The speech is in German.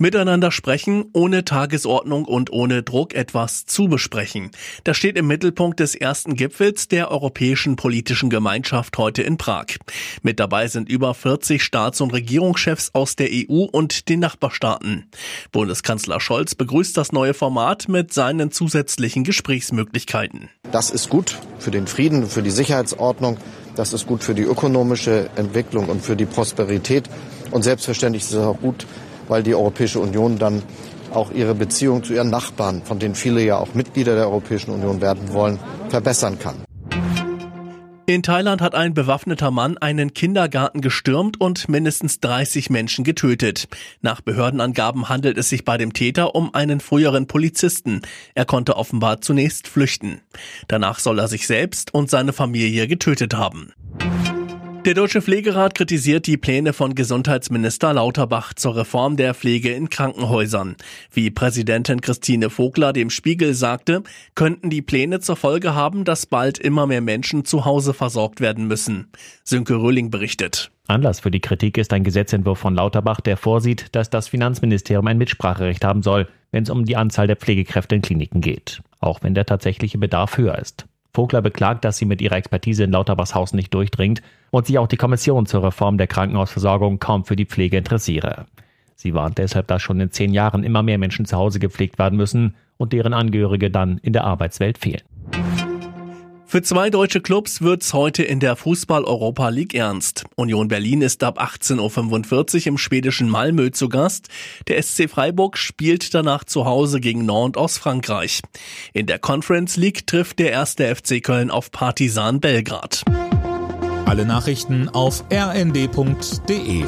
Miteinander sprechen, ohne Tagesordnung und ohne Druck etwas zu besprechen. Das steht im Mittelpunkt des ersten Gipfels der Europäischen Politischen Gemeinschaft heute in Prag. Mit dabei sind über 40 Staats- und Regierungschefs aus der EU und den Nachbarstaaten. Bundeskanzler Scholz begrüßt das neue Format mit seinen zusätzlichen Gesprächsmöglichkeiten. Das ist gut für den Frieden, für die Sicherheitsordnung. Das ist gut für die ökonomische Entwicklung und für die Prosperität. Und selbstverständlich ist es auch gut weil die Europäische Union dann auch ihre Beziehung zu ihren Nachbarn, von denen viele ja auch Mitglieder der Europäischen Union werden wollen, verbessern kann. In Thailand hat ein bewaffneter Mann einen Kindergarten gestürmt und mindestens 30 Menschen getötet. Nach Behördenangaben handelt es sich bei dem Täter um einen früheren Polizisten. Er konnte offenbar zunächst flüchten. Danach soll er sich selbst und seine Familie getötet haben. Der Deutsche Pflegerat kritisiert die Pläne von Gesundheitsminister Lauterbach zur Reform der Pflege in Krankenhäusern. Wie Präsidentin Christine Vogler dem Spiegel sagte, könnten die Pläne zur Folge haben, dass bald immer mehr Menschen zu Hause versorgt werden müssen. Sönke Röhling berichtet. Anlass für die Kritik ist ein Gesetzentwurf von Lauterbach, der vorsieht, dass das Finanzministerium ein Mitspracherecht haben soll, wenn es um die Anzahl der Pflegekräfte in Kliniken geht, auch wenn der tatsächliche Bedarf höher ist. Vogler beklagt, dass sie mit ihrer Expertise in Lauterbachshausen nicht durchdringt und sich auch die Kommission zur Reform der Krankenhausversorgung kaum für die Pflege interessiere. Sie warnt deshalb, dass schon in zehn Jahren immer mehr Menschen zu Hause gepflegt werden müssen und deren Angehörige dann in der Arbeitswelt fehlen. Für zwei deutsche Clubs es heute in der Fußball-Europa League ernst. Union Berlin ist ab 18.45 Uhr im schwedischen Malmö zu Gast. Der SC Freiburg spielt danach zu Hause gegen Nantes aus Frankreich. In der Conference League trifft der erste FC Köln auf Partisan Belgrad. Alle Nachrichten auf rnd.de